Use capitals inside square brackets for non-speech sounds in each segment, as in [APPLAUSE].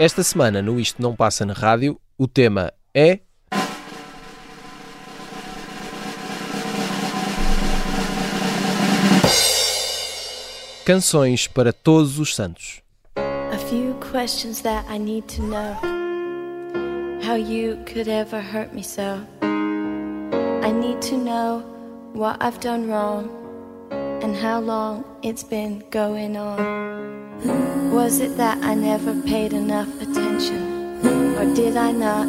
Esta semana, no Isto Não Passa na Rádio, o tema é. Canções para Todos os Santos. A few questions that I need to know. How you could ever hurt me so. I need to know what I've done wrong and how long it's been going on. Was it that I never paid enough attention? Or did I not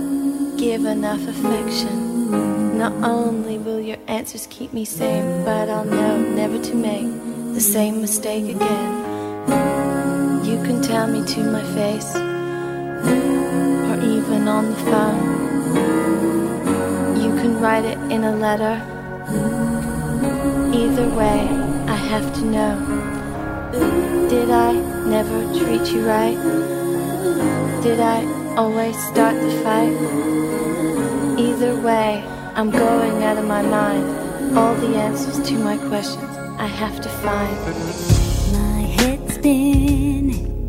give enough affection? Not only will your answers keep me sane, but I'll know never to make the same mistake again. You can tell me to my face, on the phone. You can write it in a letter. Either way, I have to know. Did I never treat you right? Did I always start the fight? Either way, I'm going out of my mind. All the answers to my questions I have to find. My head's spinning.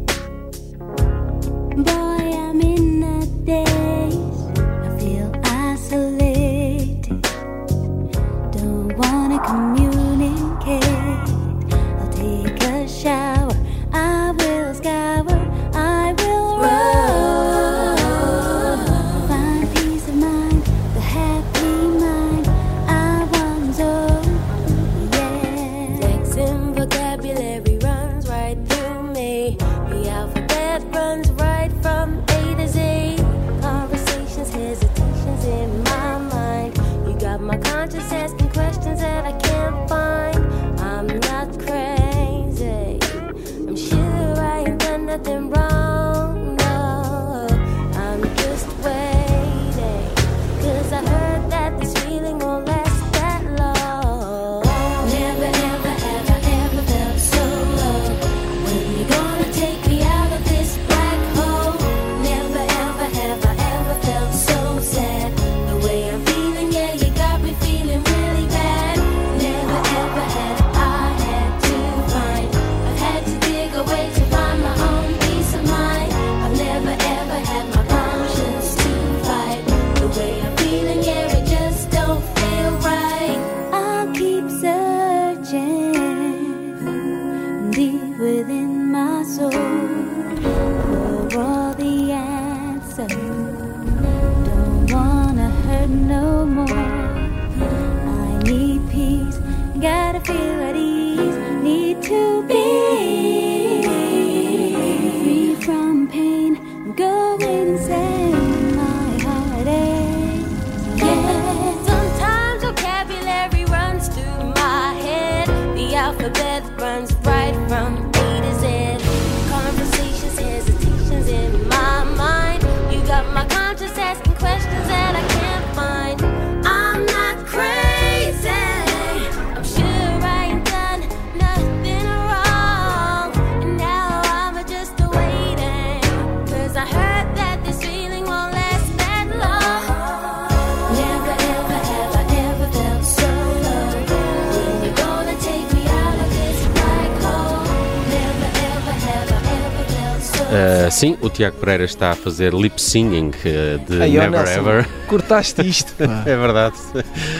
Uh, sim, o Tiago Pereira está a fazer lip singing uh, de ó, Never Nelson, Ever. Cortaste isto. [LAUGHS] É verdade.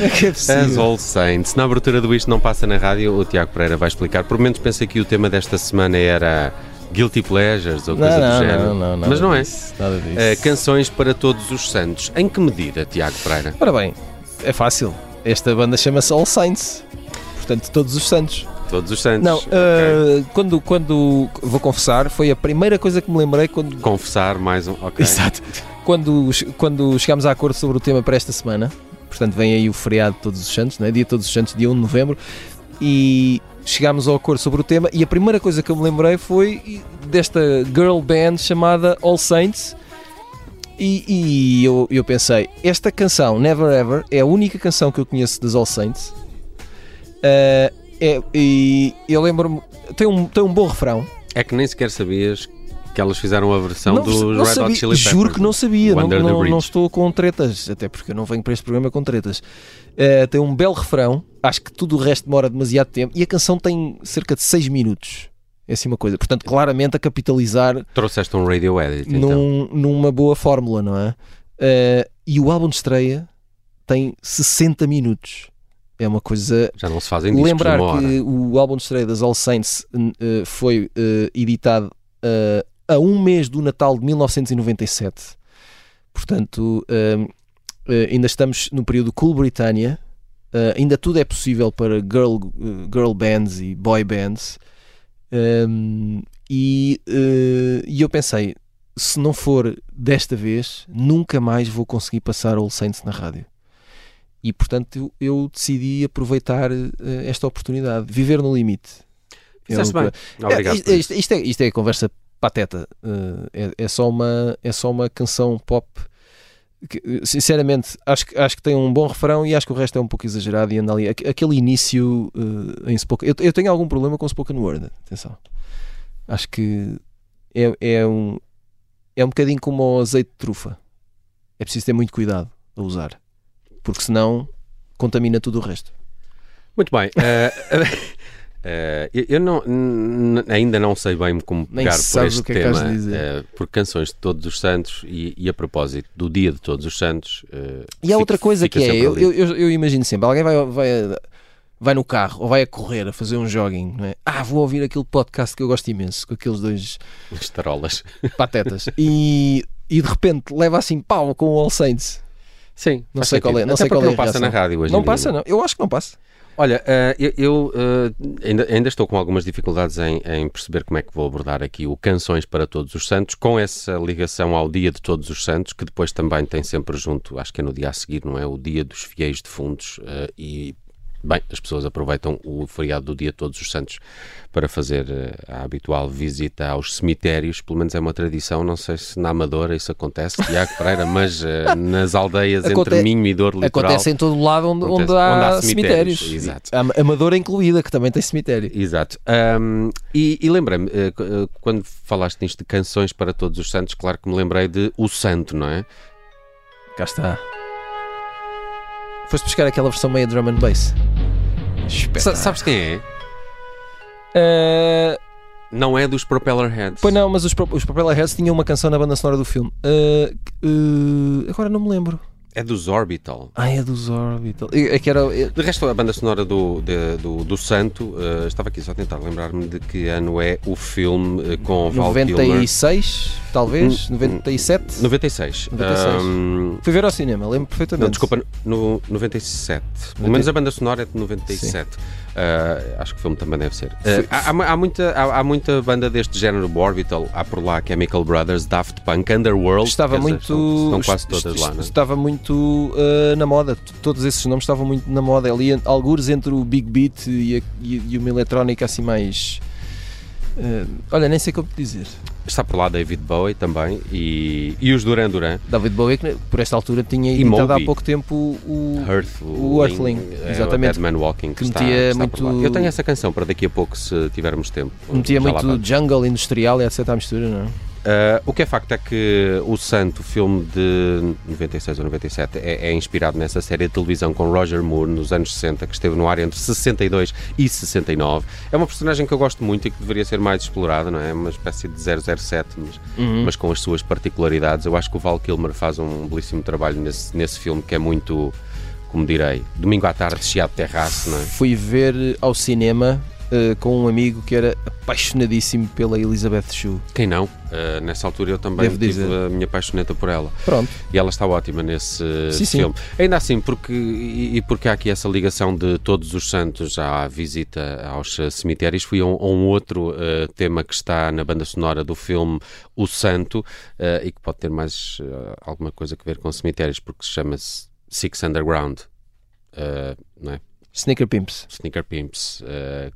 É que é As possível? All Saints. Na abertura do Isto Não Passa na Rádio, o Tiago Pereira vai explicar. Por menos pensei que o tema desta semana era Guilty Pleasures ou coisa Não, do não, género. não, Mas não é. disso, Nada disso. Uh, canções para todos os santos. Em que medida, Tiago Pereira? Ora bem, é fácil. Esta banda chama-se All Saints. Portanto, todos os santos. Todos os santos. Não, uh, quando, quando. Vou confessar, foi a primeira coisa que me lembrei quando. Confessar mais um. Ok. Exato. Quando, quando chegámos a acordo sobre o tema para esta semana, portanto, vem aí o feriado de Todos os Santos, não é? Dia de Todos os Santos, dia 1 de novembro, e chegámos ao acordo sobre o tema. E a primeira coisa que eu me lembrei foi desta girl band chamada All Saints. E, e eu, eu pensei, esta canção, Never Ever, é a única canção que eu conheço das All Saints. Uh, é, e eu lembro-me, tem um, tem um bom refrão. É que nem sequer sabias Que elas fizeram a versão Não, dos não Red Hot Chili Peppers. juro que não sabia. Não, não, não estou com tretas, até porque eu não venho para este programa com tretas. Eh, tem um belo refrão, acho que tudo o resto demora demasiado tempo e a canção tem cerca de 6 minutos. É assim uma coisa. Portanto, claramente a capitalizar Trouxeste um radio edit, então. num- numa boa fórmula, não é? Eh, e o álbum de estreia tem 60 minutos. É uma coisa Já não se fazem discos Lembrar que o álbum de estreia das All Saints eh, foi eh, editado eh, a um mês do Natal de 1997. Portanto, ainda estamos no período Cool Britannia. Ainda tudo é possível para girl, girl bands e boy bands. Um, e, eh, e eu pensei, se não for desta vez, nunca mais vou conseguir passar All Saints na rádio. E portanto eu, eu decidi aproveitar eh, esta oportunidade, viver no limite. É Fizeste bem. Obrigado. É, isto, isto- é, isto é conversa pateta. eh, é, é só uma, é só uma canção pop. que, sinceramente, acho que, acho que tem um bom refrão e acho que o resto é um pouco exagerado. E anda ali. Aqu- Aquele início eh, em spoken. Eu, eu tenho algum problema com spoken word. Atenção. Acho que é, é um. É um bocadinho como o azeite de trufa. É preciso ter muito cuidado a usar. Porque senão contamina tudo o resto. Muito bem. eh, [LAUGHS] eh, eu- eu não, ainda não sei bem como Nem pegar por este que é que tema, dizer. eh, por canções de Todos os Santos e, e a propósito do Dia de Todos os Santos. eh, E há outra coisa que é, eu, eu, eu- imagino sempre, alguém vai, vai, vai no carro ou vai a correr, a fazer um jogging, é? Ah, vou ouvir aquele podcast que eu gosto imenso, com aqueles dois As tarolas. patetas. e, e de repente leva assim pau com o All Saints. Sim, Não sei qual é- não Até sei qual é não passa na rádio hoje não passa, não. Eu acho que não passa. Olha, eh, eu, eu, eh, ainda, ainda estou com algumas dificuldades em, em perceber como é que vou abordar aqui o Canções para Todos os Santos, com essa ligação ao Dia de Todos os Santos, que depois também tem sempre junto, acho que é no dia a seguir, não é? O Dia dos Fiéis Defuntos. eh, e, bem, as pessoas aproveitam o feriado do Dia de Todos os Santos para fazer eh, a habitual visita aos cemitérios, pelo menos é uma tradição, não sei se na Amadora isso acontece, Tiago Pereira, mas eh, nas aldeias Aconte- entre Minho e Dor Litoral... Acontece em todo lado onde, Acontece onde há, onde há cemitérios. cemitérios, exato. A Amadora incluída, que também tem cemitério. Exato. Ahm, e e lembrei-me, qu- eh, quando falaste nisto de canções para todos os santos, claro que me lembrei de O Santo, não é? Cá está. Foste buscar aquela versão meia drum and bass. Sa- sabes quem é? Eh, Não é dos Propeller Heads. Pois não, mas os, Pro- os Propeller Heads tinham uma canção na banda sonora do filme. Uh, uh, agora não me lembro. É dos Orbital. Ah, é dos Orbital. É que era. é- De resto, a banda sonora do, de- do, do Santo, eh, estava aqui só a tentar lembrar-me de que ano é o filme eh, com Val Kilmer. 96, talvez? 97? 96. 96. Ahm, Fui ver ao cinema, lembro perfeitamente. Não, desculpa, no 97. Pelo menos a banda sonora é de 97. Ah, acho que o filme também deve ser. Ah, há, há- há muita, há, há muita banda deste género, Orbital, há por lá Chemical Brothers, Daft Punk, Underworld. Estava dizer, muito. Estão, estão quase todas lá, não é? Estava muito uh, na moda. Todos esses nomes estavam muito na moda. Ali, algures entre o Big Beat e, a- e- e uma eletrónica assim mais. uh, olha, nem sei como te dizer. Está por lá David Bowie também e, e os Duran Duran. David Bowie, que por esta altura tinha E editado há pouco tempo o. Earth, o Earthling, é, exatamente. O Dead Man Walking, Que está, metia está muito-. Eu tenho essa canção para daqui a pouco, se tivermos tempo. Metia muito jungle industrial e etc. à mistura, não é? Uh, o que é facto é que O Santo, filme de 96 ou 97, é, é inspirado nessa série de televisão com Roger Moore nos anos 60, que esteve no ar entre 62 e 69. É uma personagem que eu gosto muito e que deveria ser mais explorada, não é? Uma espécie de 007, mas, Uhum. mas com as suas particularidades. Eu acho que o Val Kilmer faz um belíssimo trabalho nesse, nesse filme que é muito, como direi, domingo à tarde, chiado de terraço, não é? Fui ver ao cinema uh, com um amigo que era apaixonadíssimo pela Elizabeth Shue. Quem não? Uh, nessa altura eu também Devo tive dizer. a minha paixoneta por ela. Pronto. E ela está ótima nesse Sim, sim. filme. Ainda assim, porque, e, e porque há aqui essa ligação de todos os santos à visita aos eh, cemitérios, fui a um, a um outro eh, tema que está na banda sonora do filme O Santo eh, e que pode ter mais eh, alguma coisa a ver com cemitérios, porque se chama-se Six Underground, eh, não é? Sneaker Pimps. Sneaker Pimps. eh,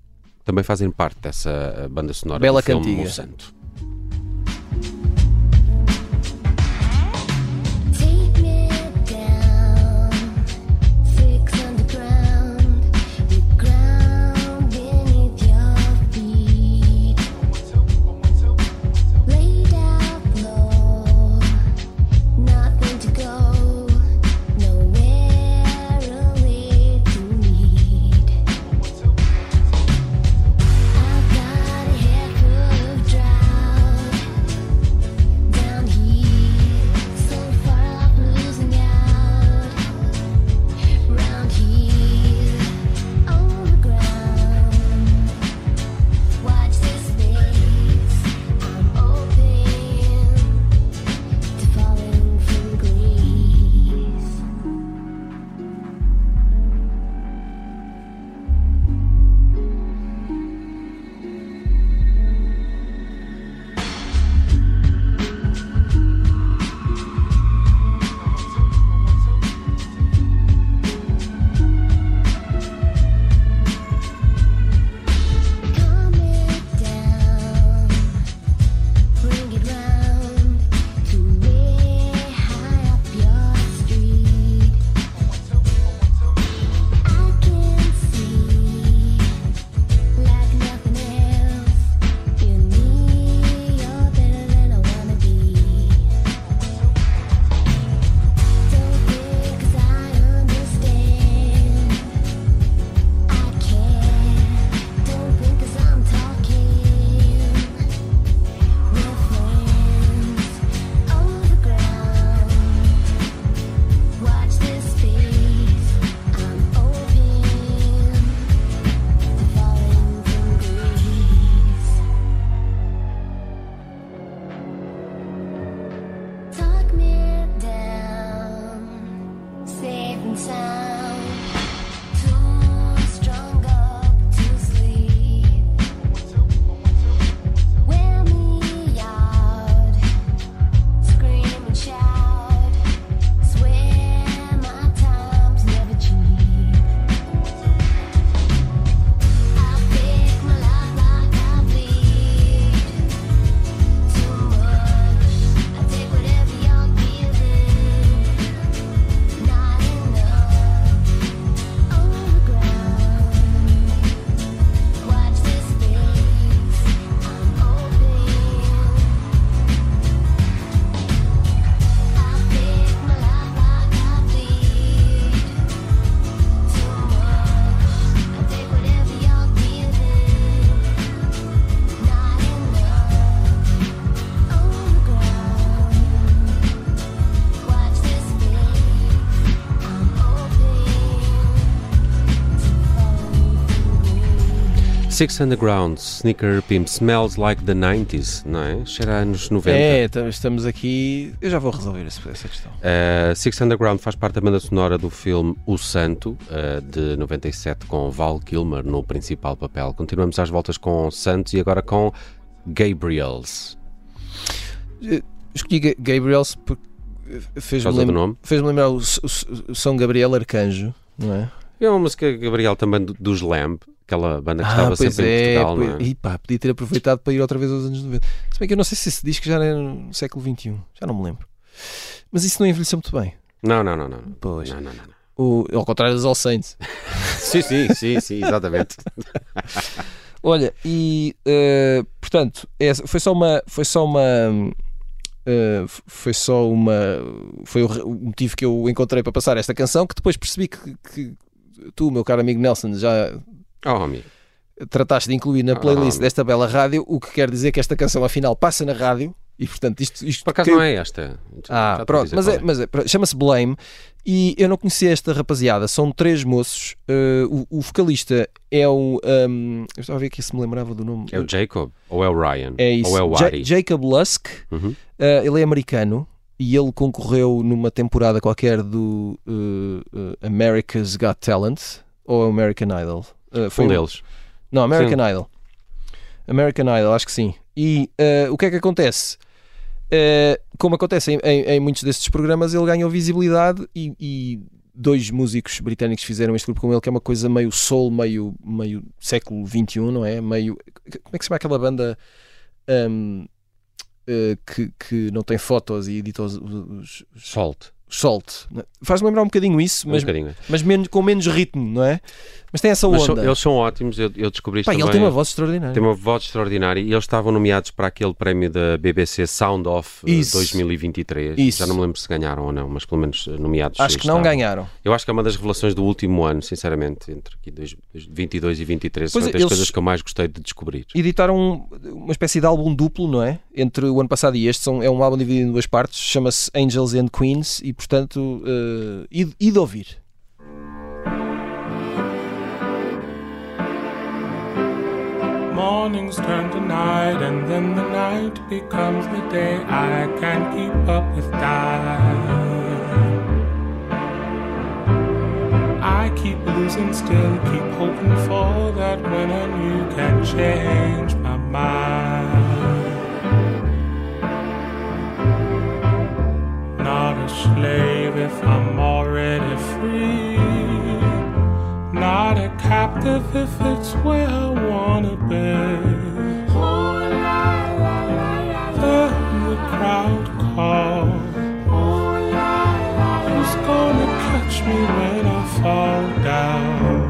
também fazem parte dessa eh, banda sonora Bela do cantiga. O Six Underground, Sneaker Pimp, Smells Like the 90s, não é? Cheira anos 90. É, tam- estamos aqui. Eu já vou resolver essa questão. Uh, Six Underground faz parte da banda sonora do filme O Santo, uh, de 97, com Val Kilmer no principal papel. Continuamos às voltas com Santos e agora com Gabriels. Escolhi Ga- Gabriels porque Por fez-me nome. fez lembrar o, o o São Gabriel Arcanjo, não é? É uma música, Gabriel, também do- dos Lamb, aquela banda que estava Ah, pois sempre em é, Portugal, pois- não é? e pá, podia ter aproveitado para ir outra vez aos anos 90. Se bem que eu não sei se esse disco já era no século XXI, já não me lembro. Mas isso não envelheceu muito bem. Não, não, não, não. Pois. Não, não, não. O, ao contrário dos All Saints. [LAUGHS] Sim, sim, sim, sim, exatamente. [LAUGHS] Olha, e eh, portanto, é- foi só uma. Foi só uma. eh, foi só uma. Foi o, o motivo que eu encontrei para passar esta canção, que depois percebi que, que tu, meu caro amigo Nelson, já Oh, amigo. trataste de incluir na playlist Ah. desta bela rádio, o que quer dizer que esta canção afinal passa na rádio e portanto isto, isto Por acaso que- não é esta. Ah, pronto, dizer mas, é, mas é, chama-se Blame e eu não conhecia esta rapaziada. São três moços. eh, o, o vocalista é o. ehm, eu estava a ver aqui se me lembrava do nome. É o Jacob ou é o Ryan? É isso. Ou é o Ja- Ari? Jacob Lusk. Uhum. eh, ele é americano e ele concorreu numa temporada qualquer do eh, America's Got Talent ou American Idol. Eh, Foi um deles. Não, American Idol. American Idol, acho que sim. E eh, o que é que acontece? Eh, como acontece em, em- em muitos destes programas, ele ganhou visibilidade e, e dois músicos britânicos fizeram este grupo com ele, que é uma coisa meio soul, meio, meio século XXI, não é? Meio. Como é que se chama aquela banda ahm, eh, que, que não tem fotos e edita os, os- os- Salt. Salt? Faz-me lembrar um bocadinho isso, Um mas, bocadinho. mas menos, com menos ritmo, não é? Mas tem essa Mas onda. eles são ótimos, eu, eu descobri isto Pá, também. ele tem uma voz extraordinária. Tem uma voz extraordinária e eles estavam nomeados para aquele prémio da BBC Sound Off eh, Isso. 2023. Isso. Já não me lembro se ganharam ou não, mas pelo menos eh, nomeados. Acho que não estavam. ganharam. Eu acho que é uma das revelações do último ano, sinceramente, entre aqui dois- dois- 22 e 23. Pois Foi das coisas que eu mais gostei de descobrir. editaram um- uma espécie de álbum duplo, não é? Entre o ano passado e este, são, é um álbum dividido em duas partes, chama-se Angels and Queens e, portanto, uh, e, e de ouvir. Mornings turn to night, and then the night becomes the day. I can't keep up with time. I keep losing still, keep hoping for that when and you can change my mind. Not a slave if I'm already free. If it's where I wanna be. Then the crowd calls. Who's gonna catch me when I fall down?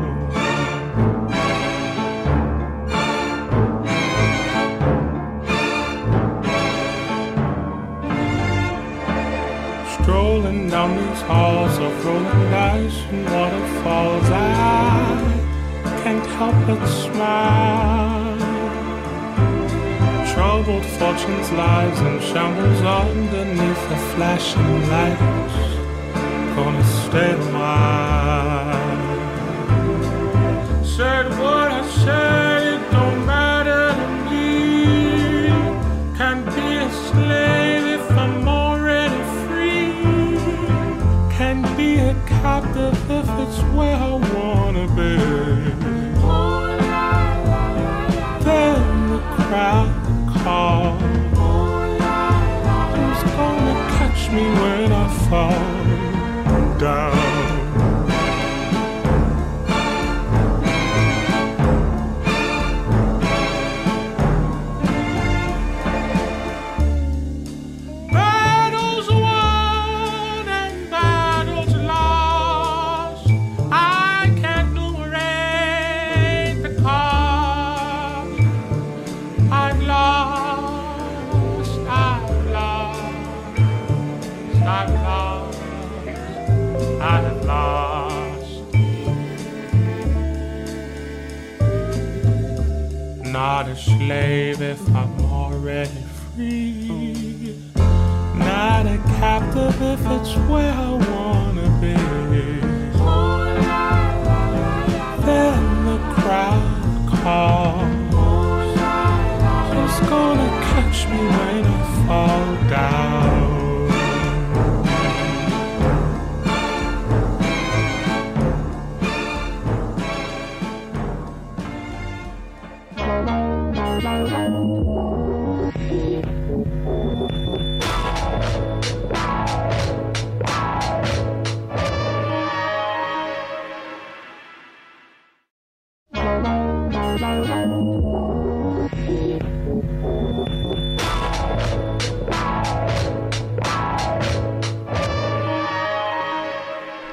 Strolling down these halls of rolling dice and waterfalls, I can't help but smile. Troubled fortunes, lies, and shambles underneath the flashing lights. Gonna stay a while. Said what I said,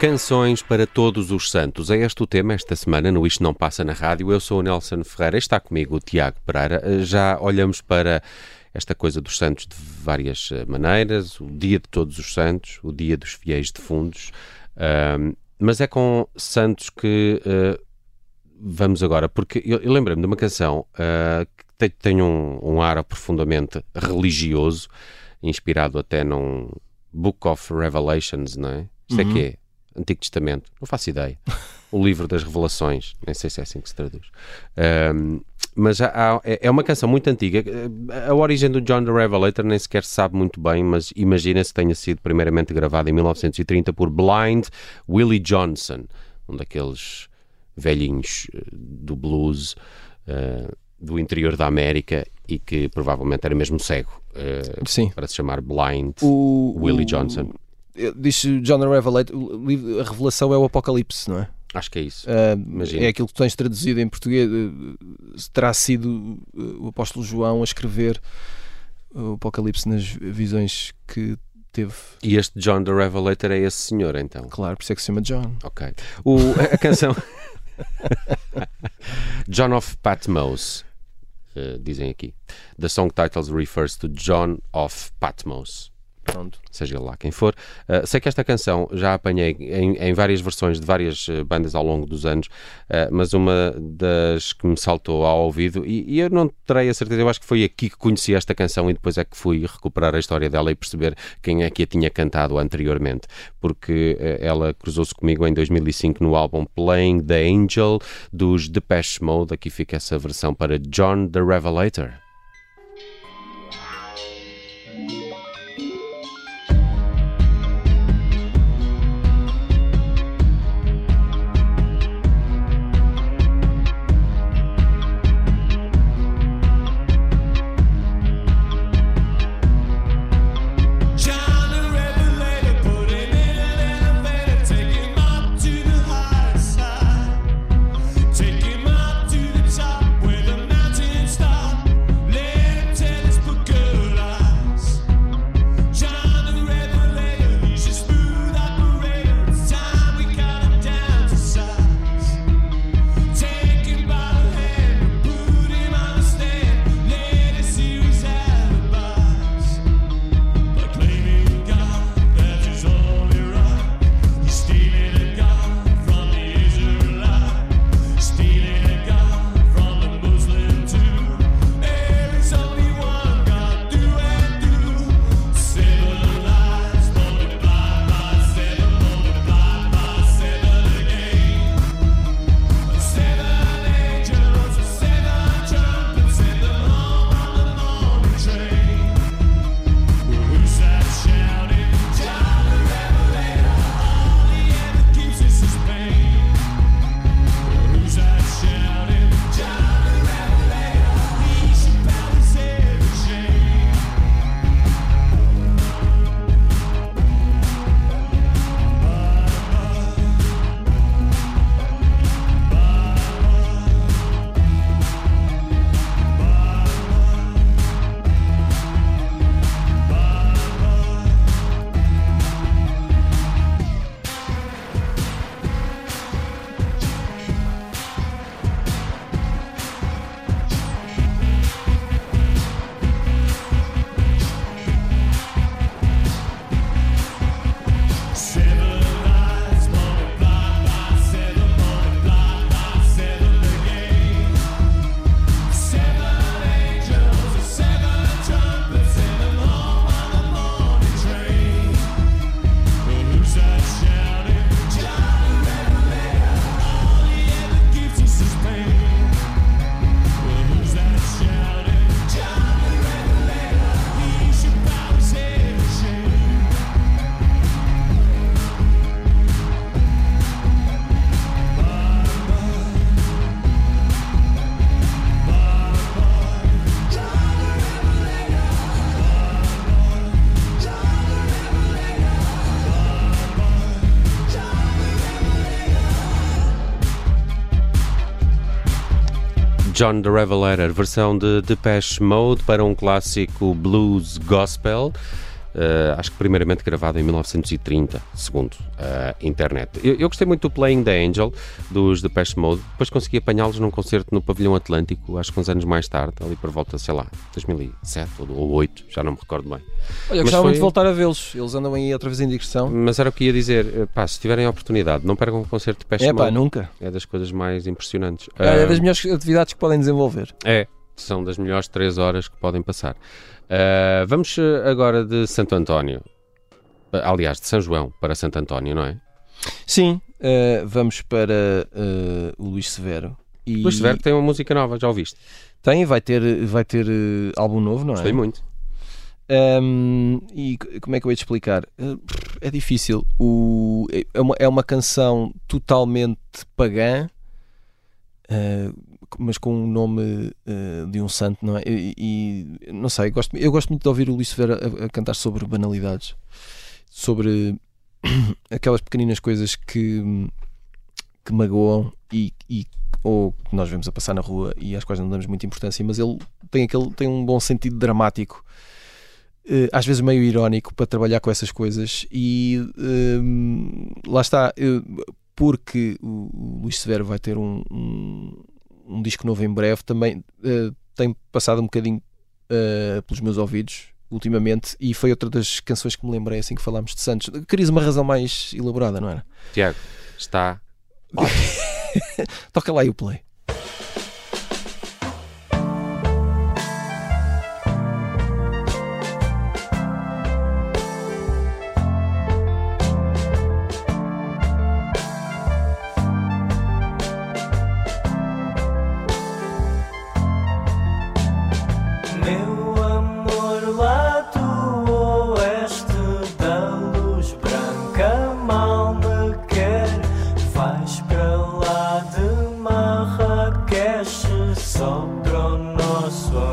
Canções para todos os santos. É este o tema esta semana no Isto Não Passa na Rádio. Eu sou o Nelson Ferreira, está comigo o Tiago Pereira. Eh, Já olhamos para esta coisa dos santos de várias eh, maneiras, o dia de todos os santos, o dia dos fiéis defuntos, Ahm, mas é com santos que eh, vamos agora, porque eu, eu lembrei-me de uma canção ah, que tem, um, um ar profundamente religioso, inspirado até num Book of Revelations, não é? Isto é que é? Antigo Testamento, não faço ideia. O livro das Revelações, nem sei se é assim que se traduz. Ahm, mas há- há- é é uma canção muito antiga. A origem do John the Revelator nem sequer se sabe muito bem, mas imagina se tenha sido primeiramente gravada em 1930 por Blind Willie Johnson, um daqueles velhinhos eh, do blues eh, do interior da América e que provavelmente era mesmo cego, Sim. para se chamar Blind O, Willie o- Johnson. Diz John the Revelator, a revelação é o Apocalipse, não é? Acho que é isso. Imagino. é aquilo que tens traduzido em português. eh, terá sido eh, o apóstolo João a escrever o Apocalipse nas visões que teve. E este John the Revelator é esse senhor, então. Claro, por isso é que se chama John. Ok. O, a, a canção. [LAUGHS] John of Patmos. eh, dizem aqui. The song titles refers to John of Patmos. Pronto. Seja lá quem for. Eh, sei que esta canção já apanhei em, em várias versões de várias eh, bandas ao longo dos anos, eh, mas uma das que me saltou ao ouvido, e, e eu não terei a certeza, eu acho que foi aqui que conheci esta canção e depois é que fui recuperar a história dela e perceber quem é que a tinha cantado anteriormente, porque eh, ela cruzou-se comigo em 2005 no álbum Playing the Angel dos Depeche Mode. Aqui fica essa versão para John the Revelator. John the Revelator, versão de Depeche Mode para um clássico blues gospel. Uh, acho que primeiramente gravado em 1930, segundo a internet. Eu, eu gostei muito do Playing the Angel dos Depeche Mode, depois consegui apanhá-los num concerto no Pavilhão Atlântico, acho que uns anos mais tarde, ali por volta, sei lá, 2007 ou 2008, já não me recordo bem. Olha, eu gostava foi- muito de voltar a vê-los. Eles andam aí outra vez em digressão. Mas era o que ia dizer, eh, pá, se tiverem a oportunidade, não percam um concerto de Depeche É pá, Mode. nunca. É das coisas mais impressionantes. É Ah, das melhores atividades que podem desenvolver. É, são das melhores três horas que podem passar. Ah, vamos eh, agora de Santo António. Ah, Aliás, de São João para Santo António, não é? Sim, eh, vamos para eh, o Luís Severo. E Luís Severo tem uma música nova, já ouviste? tem, vai ter, vai ter eh, álbum novo, não é? Gostei muito. Ahm, e c- como é que eu ia te explicar? Eh, É difícil. O, é, uma, é uma canção totalmente pagã, eh, mas com o nome eh, de um santo, não é? E, e não sei, gosto, eu gosto muito de ouvir o Luís Severo a, a cantar sobre banalidades, sobre [COUGHS] aquelas pequeninas coisas que, que magoam e, e- ou que nós vemos a passar na rua e às quais não damos muita importância, mas ele tem, aquele, tem um bom sentido dramático eh, às vezes meio irónico para trabalhar com essas coisas e hum, lá está porque o, Luís Severo vai ter um, um, um disco novo em breve também eh, tem passado um bocadinho eh, pelos meus ouvidos ultimamente e foi outra das canções que me lembrei assim que falámos de Santos querias uma razão mais elaborada não era? Tiago, está. [LAUGHS] toca lá aí o play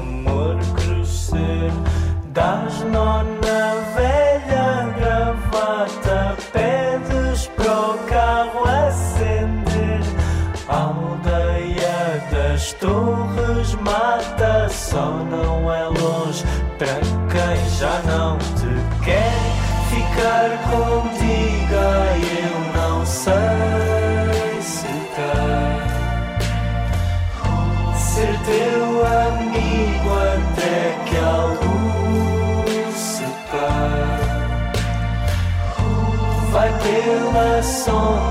amor crescer Das nó pela sombra,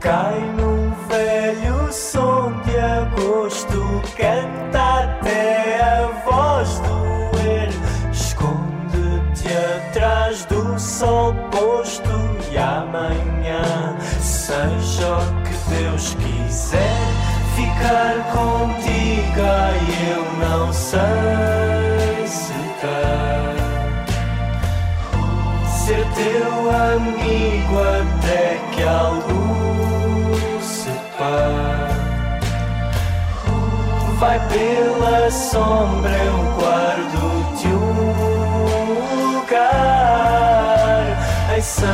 Kaimu Vai pela sombra, eu guardo-te um lugar em Santa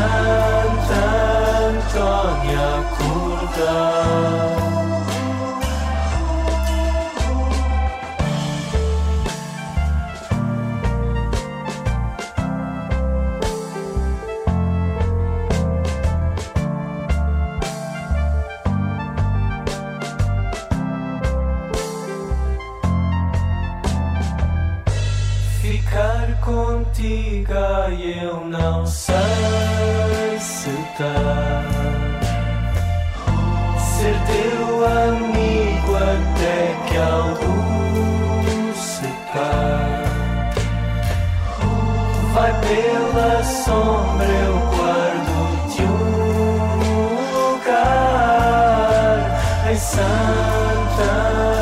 Antônia acordar. ficar contigo e eu não sei se tá. Ser teu amigo até que algo se pá. Vai pela sombra, eu guardo-te um lugar em Santa.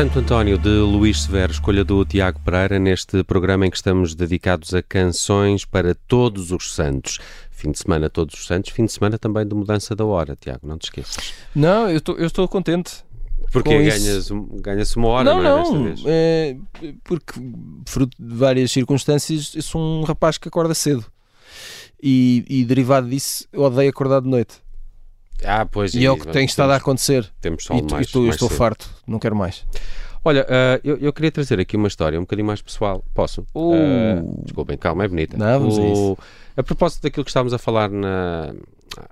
Santo António de Luís Severo, escolha do Tiago Pereira, neste programa em que estamos dedicados a canções para todos os santos. Fim de semana, todos os santos, fim de semana também de mudança da hora, Tiago, não te esqueças. Não, eu estou, eu estou contente. Porque ganhas, ganha-se uma hora, não, não, é? Não. vez. é, porque, fruto de várias circunstâncias, eu sou um rapaz que acorda cedo. E, e derivado disso, eu odeio acordar de noite. Ah, pois E é o que tem estado a acontecer. Temos E sol tu- mais, e estou, mais estou cedo. farto, não quero mais. Olha, ah, eu, eu queria trazer aqui uma história um bocadinho mais pessoal. Posso? Uh. Ah, desculpem, calma, é bonita. Não, vamos a O- isso. a propósito daquilo que estávamos a falar na-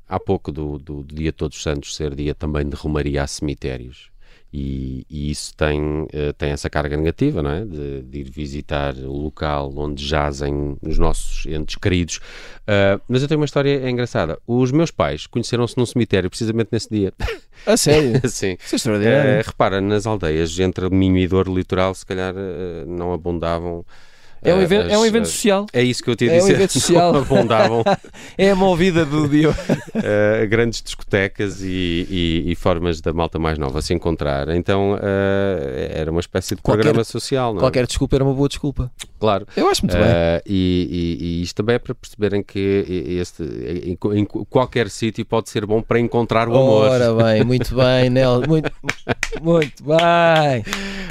há pouco do, do Dia de Todos os Santos ser dia também de romaria a cemitérios. E, e isso tem, eh, tem essa carga negativa, não é? De, de ir visitar o local onde jazem os nossos entes queridos. Ah, mas eu tenho uma história engraçada. Os meus pais conheceram-se num cemitério precisamente nesse dia. A sério? [LAUGHS] Sim. Isso é extraordinário. Eh, repara, nas aldeias entre Minho e Douro Litoral, se calhar eh, não abundavam. É um, eh, evento, é um as- evento eh, social. É isso que eu te ia É um dizer. evento social. [LAUGHS] Abundavam [LAUGHS] É a movida do dia. [LAUGHS] eh, grandes discotecas e, e- e formas da malta mais nova se encontrar. Então eh, era uma espécie de Qualquer- programa social, não é? Qualquer desculpa era uma boa desculpa. Claro. Eu acho muito bem. Eh, e, e- isto também é para perceberem que este, em, em qualquer sítio pode ser bom para encontrar o amor. Ora bem, muito bem, Nel. Muito, muito bem.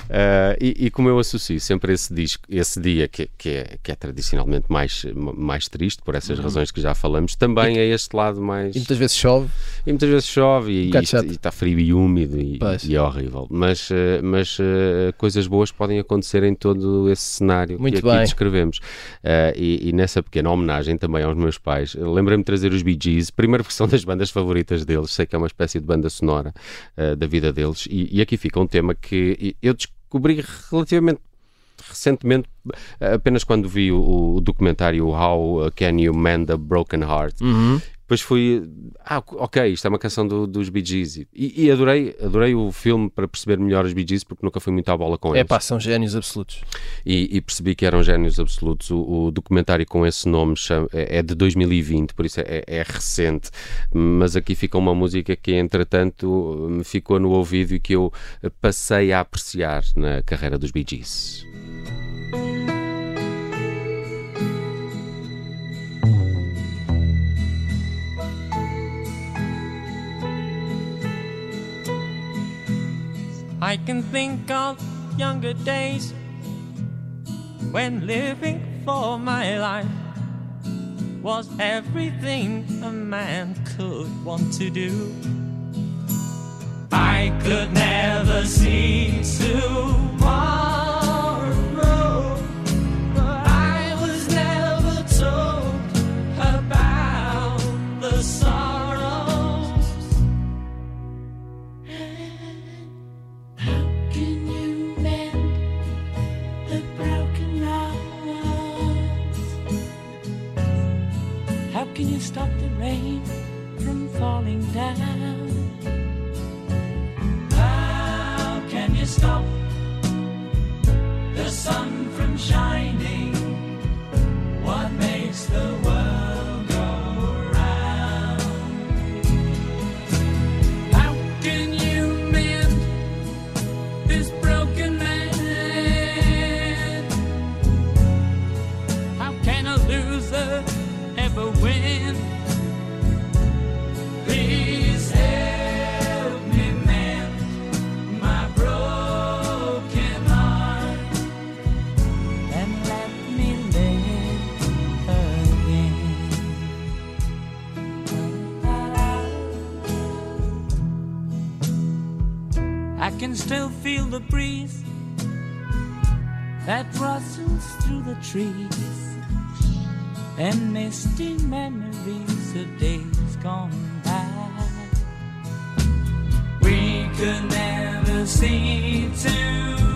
Uh, e, e como eu associo sempre esse, disco, esse dia que, que, é, que é tradicionalmente mais, mais triste, por essas razões que já falamos, também é este lado mais. Uhum. E muitas vezes chove. E muitas vezes chove e, e- e está frio e úmido e, e é horrível. Mas, uh, mas uh, coisas boas podem acontecer em todo esse cenário Muito que aqui bem. descrevemos. Uh, e, e nessa pequena homenagem também aos meus pais, lembrei-me de trazer os Bee Gees, primeiro porque são [LAUGHS] das bandas favoritas deles, sei que é uma espécie de banda sonora uh, da vida deles, e, e aqui fica um tema que eu descobri relativamente recentemente, apenas quando vi o, o documentário How Can You Mend a Broken Heart. Uhum. Depois fui, ah, ok, isto é uma canção do- dos Bee Gees. E, e adorei, adorei o filme para perceber melhor os Bee Gees, porque nunca fui muito à bola com É eles. pá, são génios absolutos. E, e percebi que eram génios absolutos. O, o documentário com esse nome chama- é, é de 2020, por isso é, é recente. Mas aqui fica uma música que, entretanto, me ficou no ouvido e que eu passei a apreciar na carreira dos Bee Gees. I can think of younger days when living for my life was everything a man could want to do. I could never see tomorrow. Stop the rain from falling down? The breeze that rustles through the trees and misty memories of days gone by. We could never see tomorrow.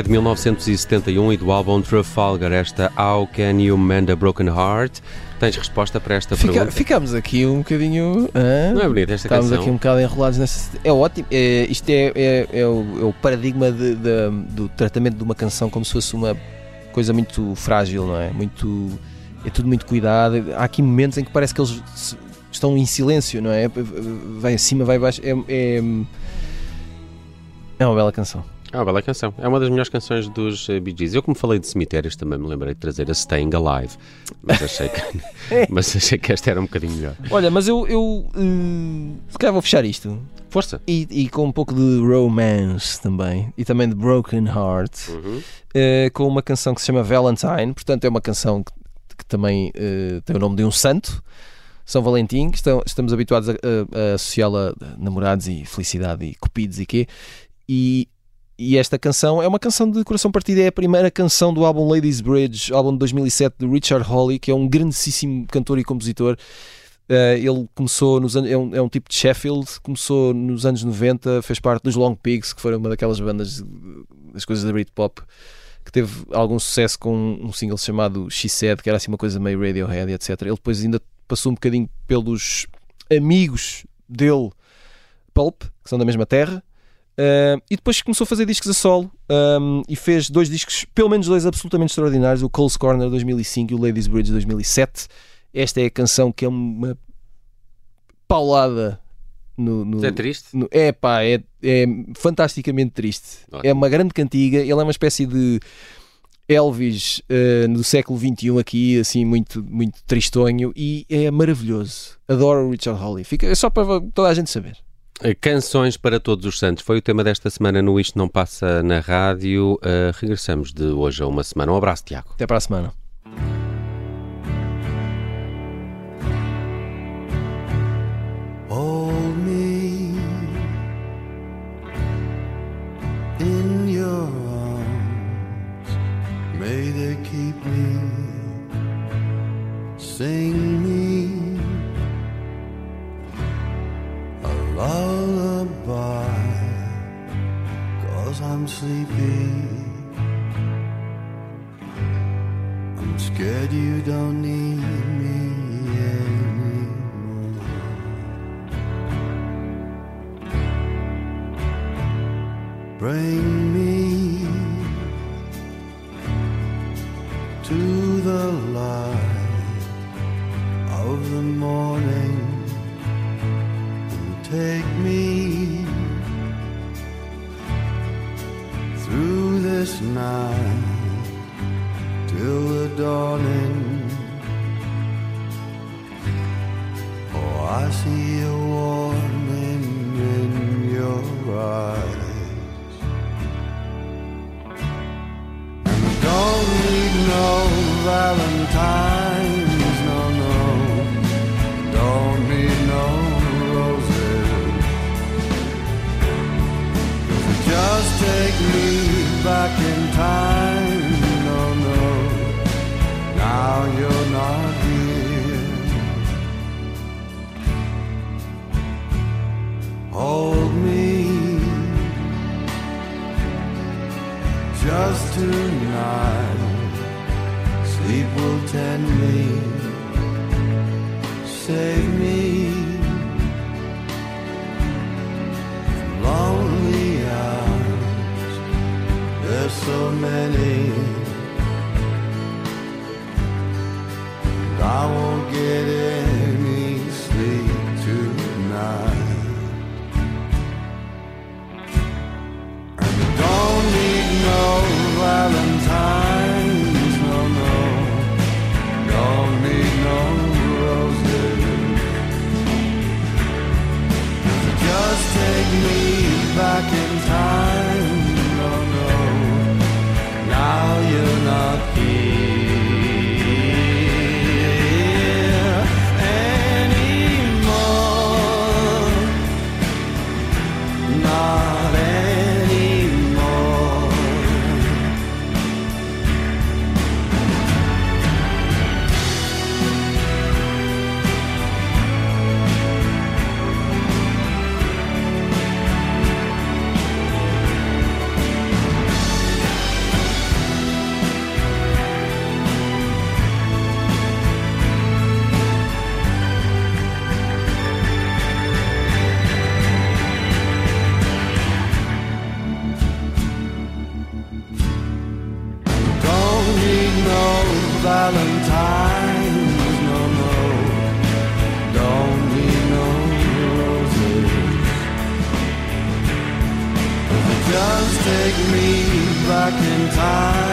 É de 1971 e do álbum Trafalgar, esta How Can You Mend a Broken Heart? Tens resposta para esta Fica- pergunta? ficámos aqui um bocadinho. Não é bonita esta Estávamos canção? aqui um bocado enrolados nessa. É ótimo. É, isto é, é, é o, é o paradigma de- de- do tratamento de uma canção como se fosse uma coisa muito frágil, não é? Muito. É tudo muito cuidado. Há aqui momentos em que parece que eles se- estão em silêncio, não é? Vai acima, vai abaixo. É, é, é uma bela canção. Uma bela canção. É uma das melhores canções dos eh, Bee Gees. Eu, como falei de cemitérios, também me lembrei de trazer a Staying Alive. Mas achei que, [LAUGHS] [LAUGHS] mas achei que esta era um bocadinho melhor. Olha, mas eu. eu hum, se calhar vou fechar isto. Força! E, e com um pouco de romance também. E também de Broken Heart. Uhum. eh, com uma canção que se chama Valentine. Portanto, é uma canção que, que também eh, tem o nome de um santo, São Valentim. que Estão, estamos habituados a, a- a associá-la a namorados e felicidade e cupidos e quê. E, e esta canção é uma canção de coração partido. É a primeira canção do álbum Ladies Bridge, álbum de 2007 de Richard Hawley, que é um grandíssimo cantor e compositor. Eh, ele começou nos é, um, é um tipo de Sheffield, começou nos anos 90, fez parte dos Long Pigs, que foram uma daquelas bandas das coisas da Britpop, que teve algum sucesso com um single chamado She Said, que era assim uma coisa meio Radiohead, etc. Ele depois ainda passou um bocadinho pelos amigos dele, Pulp, que são da mesma terra, Uh, e depois começou a fazer discos a solo um, e fez dois discos, pelo menos dois absolutamente extraordinários: o Cole's Corner 2005 e o Ladies Bridge 2007. Esta é a canção que é uma paulada no. no É triste? no- é pá, é, é fantasticamente triste. Ótimo. É uma grande cantiga. Ele é uma espécie de Elvis uh, do século XXI aqui, assim, muito, muito tristonho e é maravilhoso. Adoro o Richard Hawley. Fica, é só para toda a gente saber. Eh, Canções para todos os santos. Foi o tema desta semana no Isto Não Passa na Rádio. Eh, regressamos de hoje a uma semana. Um abraço, Tiago. Até para a semana. Sleepy. I'm scared you don't need me anymore. Bring me to the light valentines no more. Don't need no roses. Just take me back in time.